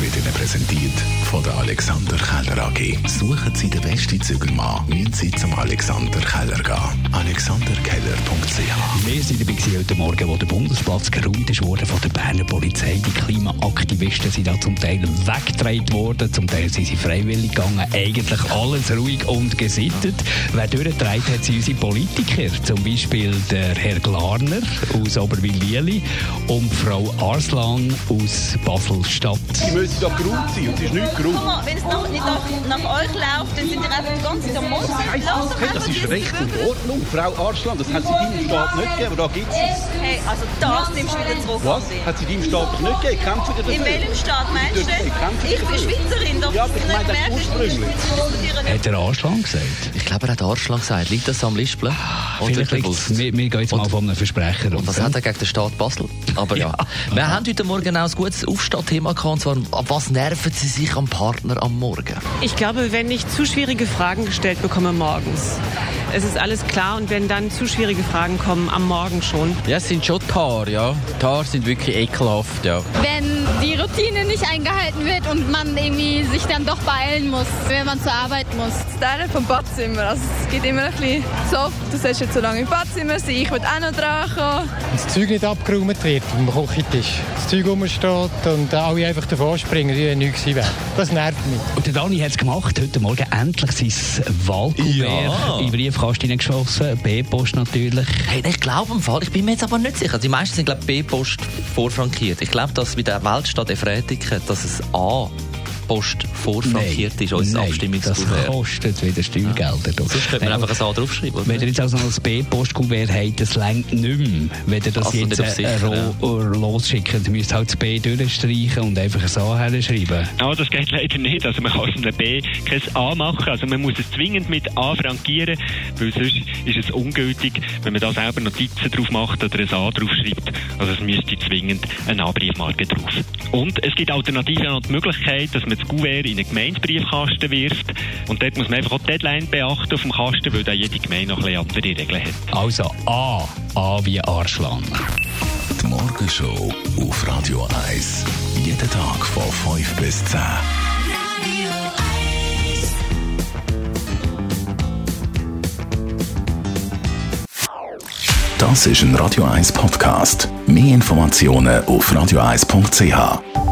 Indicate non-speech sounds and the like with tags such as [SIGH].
wird Ihnen präsentiert von der Alexander Keller AG. Suchen Sie den besten Zügelmann, müssen Sie zum Alexander Keller gehen. AlexanderKeller.ch Wir sind dabei heute Morgen, wo der Bundesplatz geräumt ist worden von der Berner Polizei. Die Klimaaktivisten sind da zum Teil weggedreht worden, zum Teil sind sie freiwillig gegangen. Eigentlich alles ruhig und gesittet. Wer durchgedreht hat, sind unsere Politiker. Zum Beispiel der Herr Glarner aus Oberwil-Lieli und Frau Arslan aus Basel-Stadt. Müssen doch geräumt sein und es ist nicht. Guck mal, wenn es nach, nicht nach, nach euch läuft, dann sind ihr einfach die ganze Zeit am Mund. Hey, das ist Recht und Ordnung, Frau Arslan. Das hat es in deinem Staat nicht gegeben, aber da gibt es Hey, also das nimmst du wieder zurück. Was? Hat es in deinem Staat doch nicht gegeben? Kämpfen Sie dafür? In welchem Staat meinst du? Ich bin. Schweizerin, doch Ja, aber ich meine das ursprünglich. Hat der Arslan gesagt? Ich glaube, er hat Arschlang gesagt. Liegt das am Lispeln? Oder Vielleicht liegt's- bewusst? wir, wir gehen jetzt mal Und- von einem Versprecher Und was hat er gegen den Staat Basel? Aber [LAUGHS] ja. Wir haben heute Morgen auch ein gutes Aufstehthema gehabt, und zwar, ab was nerven Sie sich am Partner am Morgen? Ich glaube, wenn ich zu schwierige Fragen gestellt bekomme morgens, es ist alles klar und wenn dann zu schwierige Fragen kommen am Morgen schon, Ja, es sind schon Haare, ja. Haare sind wirklich ekelhaft, ja. wenn die Routine nicht eingehalten wird und man irgendwie sich dann doch beeilen muss, wenn man zur Arbeit muss. Das Teilen vom Badzimmer. Also es gibt immer ein bisschen so oft, du sollst jetzt so lange im Badzimmer sein, ich will auch noch dran kommen. Wenn das Zeug nicht abgeräumt wird am Küchentisch, das Zeug rumsteht und alle einfach davor springen, wie wenn nichts gewesen wäre. Das nervt mich. Und der Dani hat es gemacht, heute Morgen endlich sein Wahlkuvert Ja. in Briefkasten geschossen, B-Post natürlich. Hey, ich glaube im Fall, ich bin mir jetzt aber nicht sicher. Die meisten sind, glaube ich, B-Post vorfrankiert. Ich glaube, dass bei der Weltstadt Efretiken, dass es A-Post vorfrankiert ist, unser Nein, das Abstimmungskuvert. kostet wieder Steuergelder. du. Sonst könnte man einfach ein A draufschreiben. Wenn ihr jetzt also noch das B-Postkuvert habt, das längt nicht mehr. Wenn ihr das Also jetzt nicht auf äh, sicher, ro- losschickt, dann müsst ihr halt das B durchstreichen und einfach ein A herschreiben. Ja, das geht leider nicht. Also man kann aus einem B kein A machen. Also man muss es zwingend mit A frankieren, weil sonst ist es ungültig, wenn man da selber Notizen drauf macht oder ein A drauf schreibt. Also es müsste zwingend eine A-Briefmarke drauf. Und es gibt alternativ auch noch die Möglichkeit, dass man das Kuvert in einen Gemeindebriefkasten wirft. Und dort muss man einfach auch die Deadline beachten auf dem Kasten, weil da jede Gemeinde noch ein bisschen andere Regeln hat. Also A. A wie Arschlan. Die Morgenshow auf Radio 1. Jeden Tag von 5 bis 10. Das ist ein Radio 1 Podcast. Mehr Informationen auf radio1.ch.